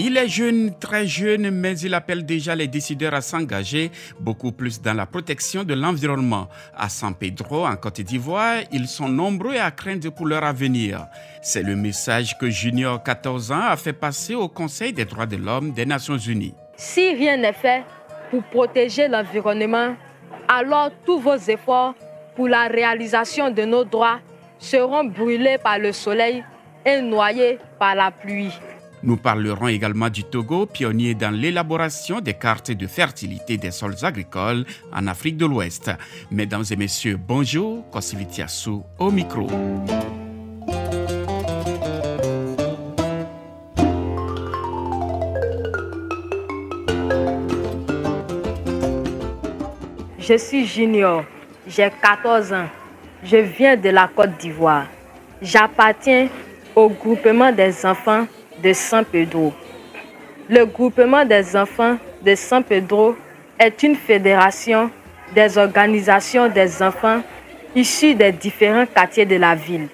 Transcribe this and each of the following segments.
Il est jeune, très jeune, mais il appelle déjà les décideurs à s'engager beaucoup plus dans la protection de l'environnement. À San Pedro, en Côte d'Ivoire, ils sont nombreux à craindre pour leur avenir. C'est le message que Junior, 14 ans, a fait passer au Conseil des droits de l'homme des Nations Unies. Si rien n'est fait pour protéger l'environnement, alors tous vos efforts pour la réalisation de nos droits seront brûlés par le soleil et noyés par la pluie. Nous parlerons également du Togo, pionnier dans l'élaboration des cartes de fertilité des sols agricoles en Afrique de l'Ouest. Mesdames et messieurs, bonjour, Kosivitiasu au micro. Je suis Junior, j'ai 14 ans. Je viens de la Côte d'Ivoire. J'appartiens au groupement des enfants de San Pedro. Le groupement des enfants de San Pedro est une fédération des organisations des enfants issus des différents quartiers de la ville.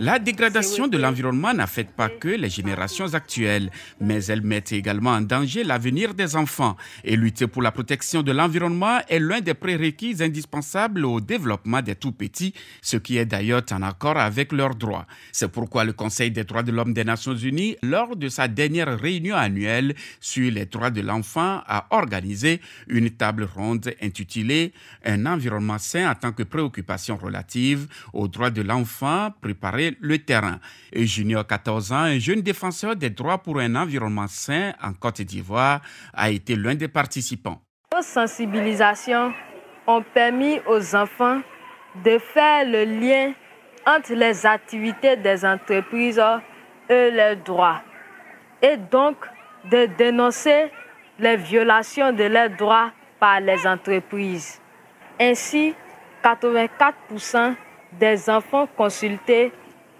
La dégradation de l'environnement n'affecte pas que les générations actuelles, mais elle met également en danger l'avenir des enfants. Et lutter pour la protection de l'environnement est l'un des prérequis indispensables au développement des tout-petits, ce qui est d'ailleurs en accord avec leurs droits. C'est pourquoi le Conseil des droits de l'homme des Nations Unies, lors de sa dernière réunion annuelle sur les droits de l'enfant, a organisé une table ronde intitulée Un environnement sain en tant que préoccupation relative aux droits de l'enfant préparer le terrain. Et Junior, 14 ans, un jeune défenseur des droits pour un environnement sain en Côte d'Ivoire, a été l'un des participants. Nos sensibilisations ont permis aux enfants de faire le lien entre les activités des entreprises et leurs droits, et donc de dénoncer les violations de leurs droits par les entreprises. Ainsi, 84% des enfants consultés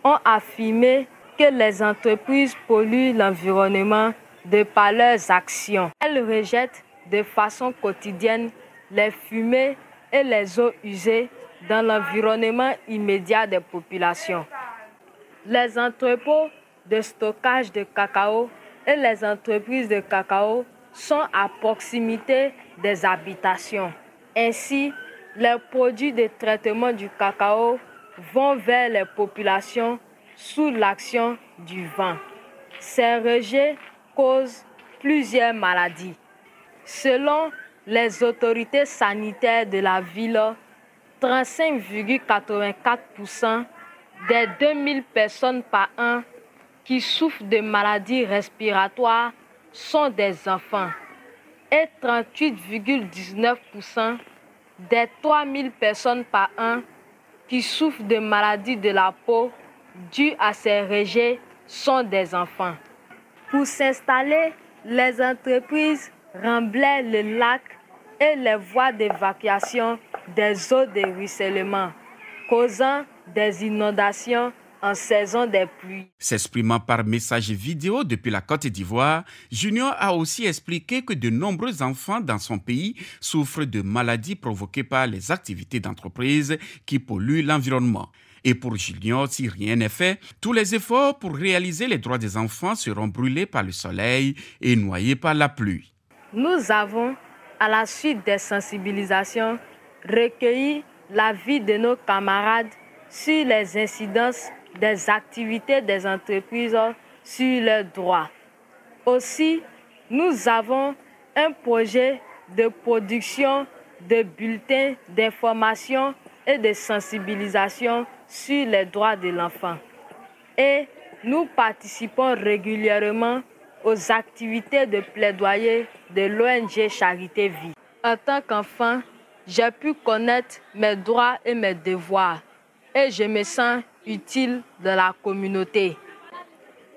ont affirmé que les entreprises polluent l'environnement de par leurs actions. Elles rejettent de façon quotidienne les fumées et les eaux usées dans l'environnement immédiat des populations. Les entrepôts de stockage de cacao et les entreprises de cacao sont à proximité des habitations. Ainsi, les produits de traitement du cacao vont vers les populations sous l'action du vent. Ces rejets causent plusieurs maladies. Selon les autorités sanitaires de la ville, 35,84% des 2000 personnes par an qui souffrent de maladies respiratoires sont des enfants et 38,19% des 3000 personnes par an qui souffrent de maladies de la peau dues à ces rejets sont des enfants. Pour s'installer, les entreprises remblaient le lac et les voies d'évacuation des eaux de ruissellement, causant des inondations en saison des pluies. S'exprimant par message vidéo depuis la Côte d'Ivoire, Junior a aussi expliqué que de nombreux enfants dans son pays souffrent de maladies provoquées par les activités d'entreprise qui polluent l'environnement. Et pour Junior, si rien n'est fait, tous les efforts pour réaliser les droits des enfants seront brûlés par le soleil et noyés par la pluie. Nous avons, à la suite des sensibilisations, recueilli l'avis de nos camarades sur les incidences des activités des entreprises sur leurs droits. Aussi, nous avons un projet de production de bulletins d'information et de sensibilisation sur les droits de l'enfant. Et nous participons régulièrement aux activités de plaidoyer de l'ONG Charité Vie. En tant qu'enfant, j'ai pu connaître mes droits et mes devoirs et je me sens utile de la communauté.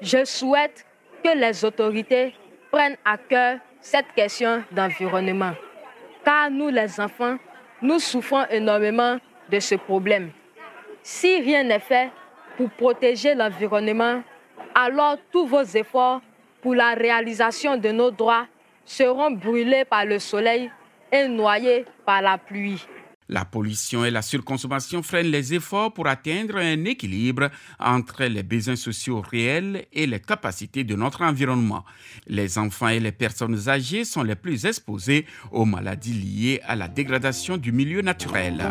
Je souhaite que les autorités prennent à cœur cette question d'environnement, car nous les enfants, nous souffrons énormément de ce problème. Si rien n'est fait pour protéger l'environnement, alors tous vos efforts pour la réalisation de nos droits seront brûlés par le soleil et noyés par la pluie. La pollution et la surconsommation freinent les efforts pour atteindre un équilibre entre les besoins sociaux réels et les capacités de notre environnement. Les enfants et les personnes âgées sont les plus exposés aux maladies liées à la dégradation du milieu naturel.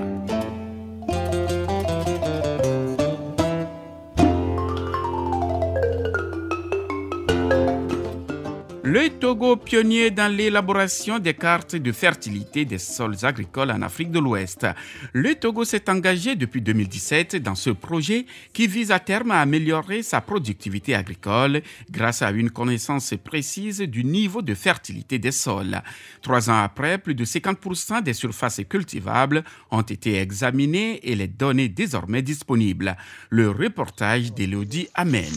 Le Togo, pionnier dans l'élaboration des cartes de fertilité des sols agricoles en Afrique de l'Ouest. Le Togo s'est engagé depuis 2017 dans ce projet qui vise à terme à améliorer sa productivité agricole grâce à une connaissance précise du niveau de fertilité des sols. Trois ans après, plus de 50% des surfaces cultivables ont été examinées et les données désormais disponibles. Le reportage d'Elodie Amen.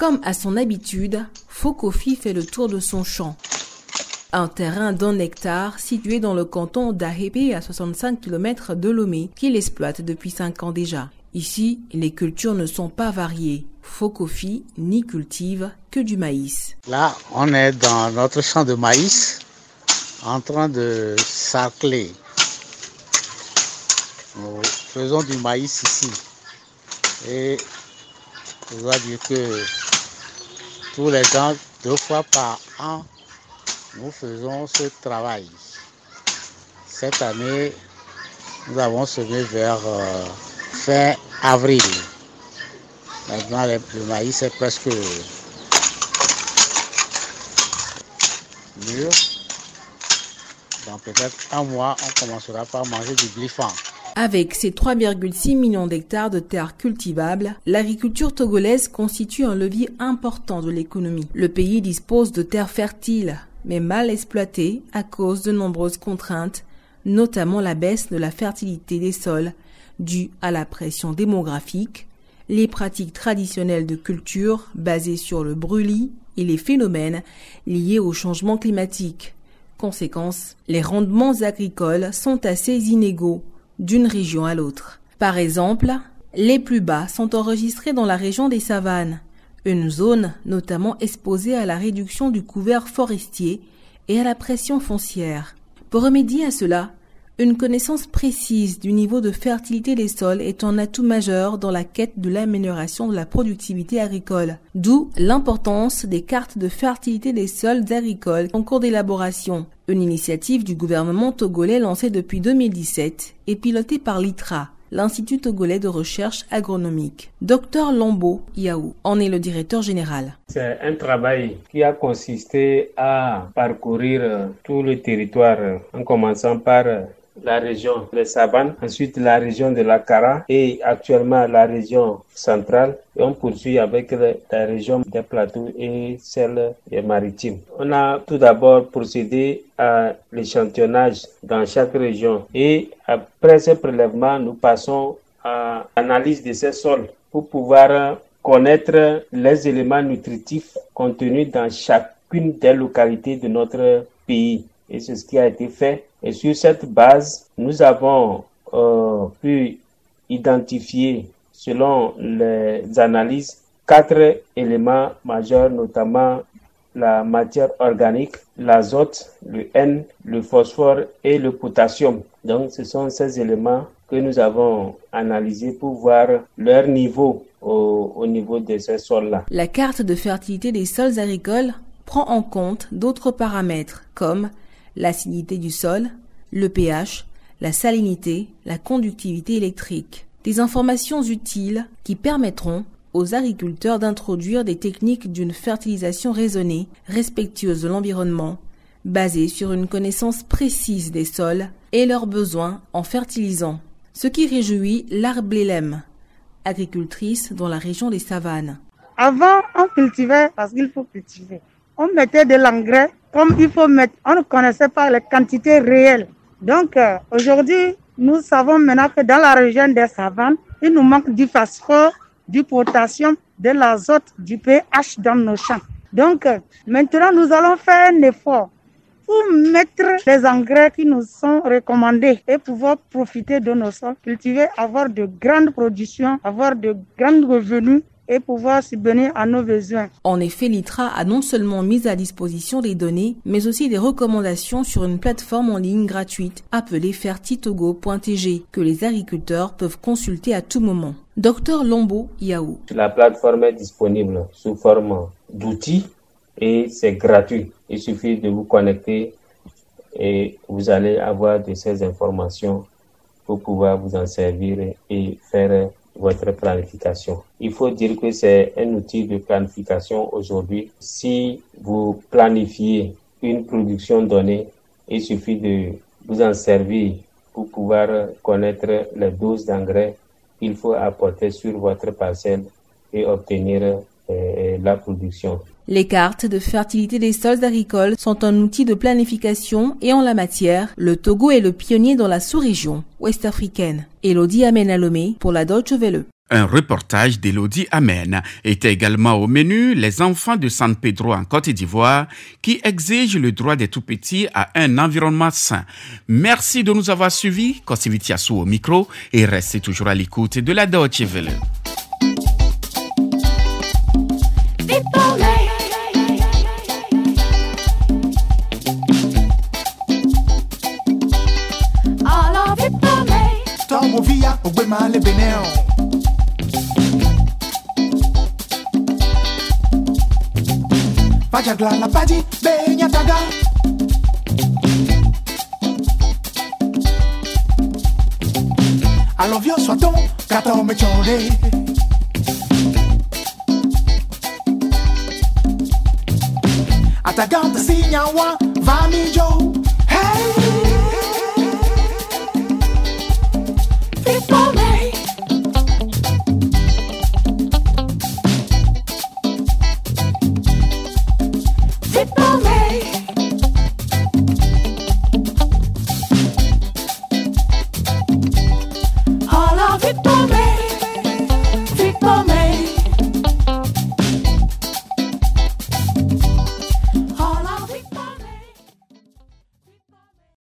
Comme à son habitude, Fokofi fait le tour de son champ. Un terrain d'un hectare situé dans le canton d'Ahébé à 65 km de Lomé qu'il exploite depuis 5 ans déjà. Ici, les cultures ne sont pas variées. Fokofi n'y cultive que du maïs. Là, on est dans notre champ de maïs en train de sarcler. Nous faisons du maïs ici. Et je dois dire que tous les ans, deux fois par an, nous faisons ce travail. Cette année, nous avons semé vers euh, fin avril. Maintenant, le, maïs est presque mûr. Dans peut-être un mois, on commencera par manger du glyphant. Avec ses 3,6 millions d'hectares de terres cultivables, l'agriculture togolaise constitue un levier important de l'économie. Le pays dispose de terres fertiles, mais mal exploitées à cause de nombreuses contraintes, notamment la baisse de la fertilité des sols due à la pression démographique, les pratiques traditionnelles de culture basées sur le brûlis et les phénomènes liés au changement climatique. Conséquence, les rendements agricoles sont assez inégaux d'une région à l'autre. Par exemple, les plus bas sont enregistrés dans la région des savanes, une zone notamment exposée à la réduction du couvert forestier et à la pression foncière. Pour remédier à cela, une connaissance précise du niveau de fertilité des sols est un atout majeur dans la quête de l'amélioration de la productivité agricole, d'où l'importance des cartes de fertilité des sols agricoles en cours d'élaboration, une initiative du gouvernement togolais lancée depuis 2017 et pilotée par l'ITRA, l'Institut togolais de recherche agronomique. Docteur Lombo Yaou en est le directeur général. C'est un travail qui a consisté à parcourir tout le territoire en commençant par la région des savanes, ensuite la région de la Cara et actuellement la région centrale. Et on poursuit avec la région des plateaux et celle des maritimes. On a tout d'abord procédé à l'échantillonnage dans chaque région et après ce prélèvement, nous passons à l'analyse de ces sols pour pouvoir connaître les éléments nutritifs contenus dans chacune des localités de notre pays. Et c'est ce qui a été fait et sur cette base, nous avons euh, pu identifier, selon les analyses, quatre éléments majeurs, notamment la matière organique, l'azote, le N, le phosphore et le potassium. Donc, ce sont ces éléments que nous avons analysés pour voir leur niveau au, au niveau de ces sols-là. La carte de fertilité des sols agricoles prend en compte d'autres paramètres comme l'acidité du sol, le pH, la salinité, la conductivité électrique. Des informations utiles qui permettront aux agriculteurs d'introduire des techniques d'une fertilisation raisonnée, respectueuse de l'environnement, basée sur une connaissance précise des sols et leurs besoins en fertilisant. Ce qui réjouit l'Arblélem, agricultrice dans la région des savanes. Avant, on cultivait parce qu'il faut cultiver. On mettait de l'engrais comme il faut mettre. On ne connaissait pas les quantités réelles. Donc euh, aujourd'hui, nous savons maintenant que dans la région des savanes, il nous manque du phosphore, du potassium, de l'azote, du pH dans nos champs. Donc euh, maintenant, nous allons faire un effort pour mettre les engrais qui nous sont recommandés et pouvoir profiter de nos sols, cultiver, avoir de grandes productions, avoir de grands revenus et pouvoir subvenir à nos besoins. En effet, l'ITRA a non seulement mis à disposition des données, mais aussi des recommandations sur une plateforme en ligne gratuite appelée fertitogo.tg que les agriculteurs peuvent consulter à tout moment. Docteur Lombo Yaou. La plateforme est disponible sous forme d'outils et c'est gratuit. Il suffit de vous connecter et vous allez avoir de ces informations pour pouvoir vous en servir et faire votre planification. Il faut dire que c'est un outil de planification aujourd'hui. Si vous planifiez une production donnée, il suffit de vous en servir pour pouvoir connaître les doses d'engrais qu'il faut apporter sur votre parcelle et obtenir euh, la production. Les cartes de fertilité des sols agricoles sont un outil de planification et en la matière, le Togo est le pionnier dans la sous-région ouest-africaine. Elodie Amenalomé pour la Deutsche Welle. Un reportage d'Elodie Amen était également au menu les enfants de San Pedro en Côte d'Ivoire qui exigent le droit des tout-petits à un environnement sain. Merci de nous avoir suivis. Kosivitiasu au micro et restez toujours à l'écoute de la Deutsche Welle. Tagla la Fadi, Benya Taga. I love you, Swaton, Kato Mechore. Atagante Sinyawa, Vami Joe.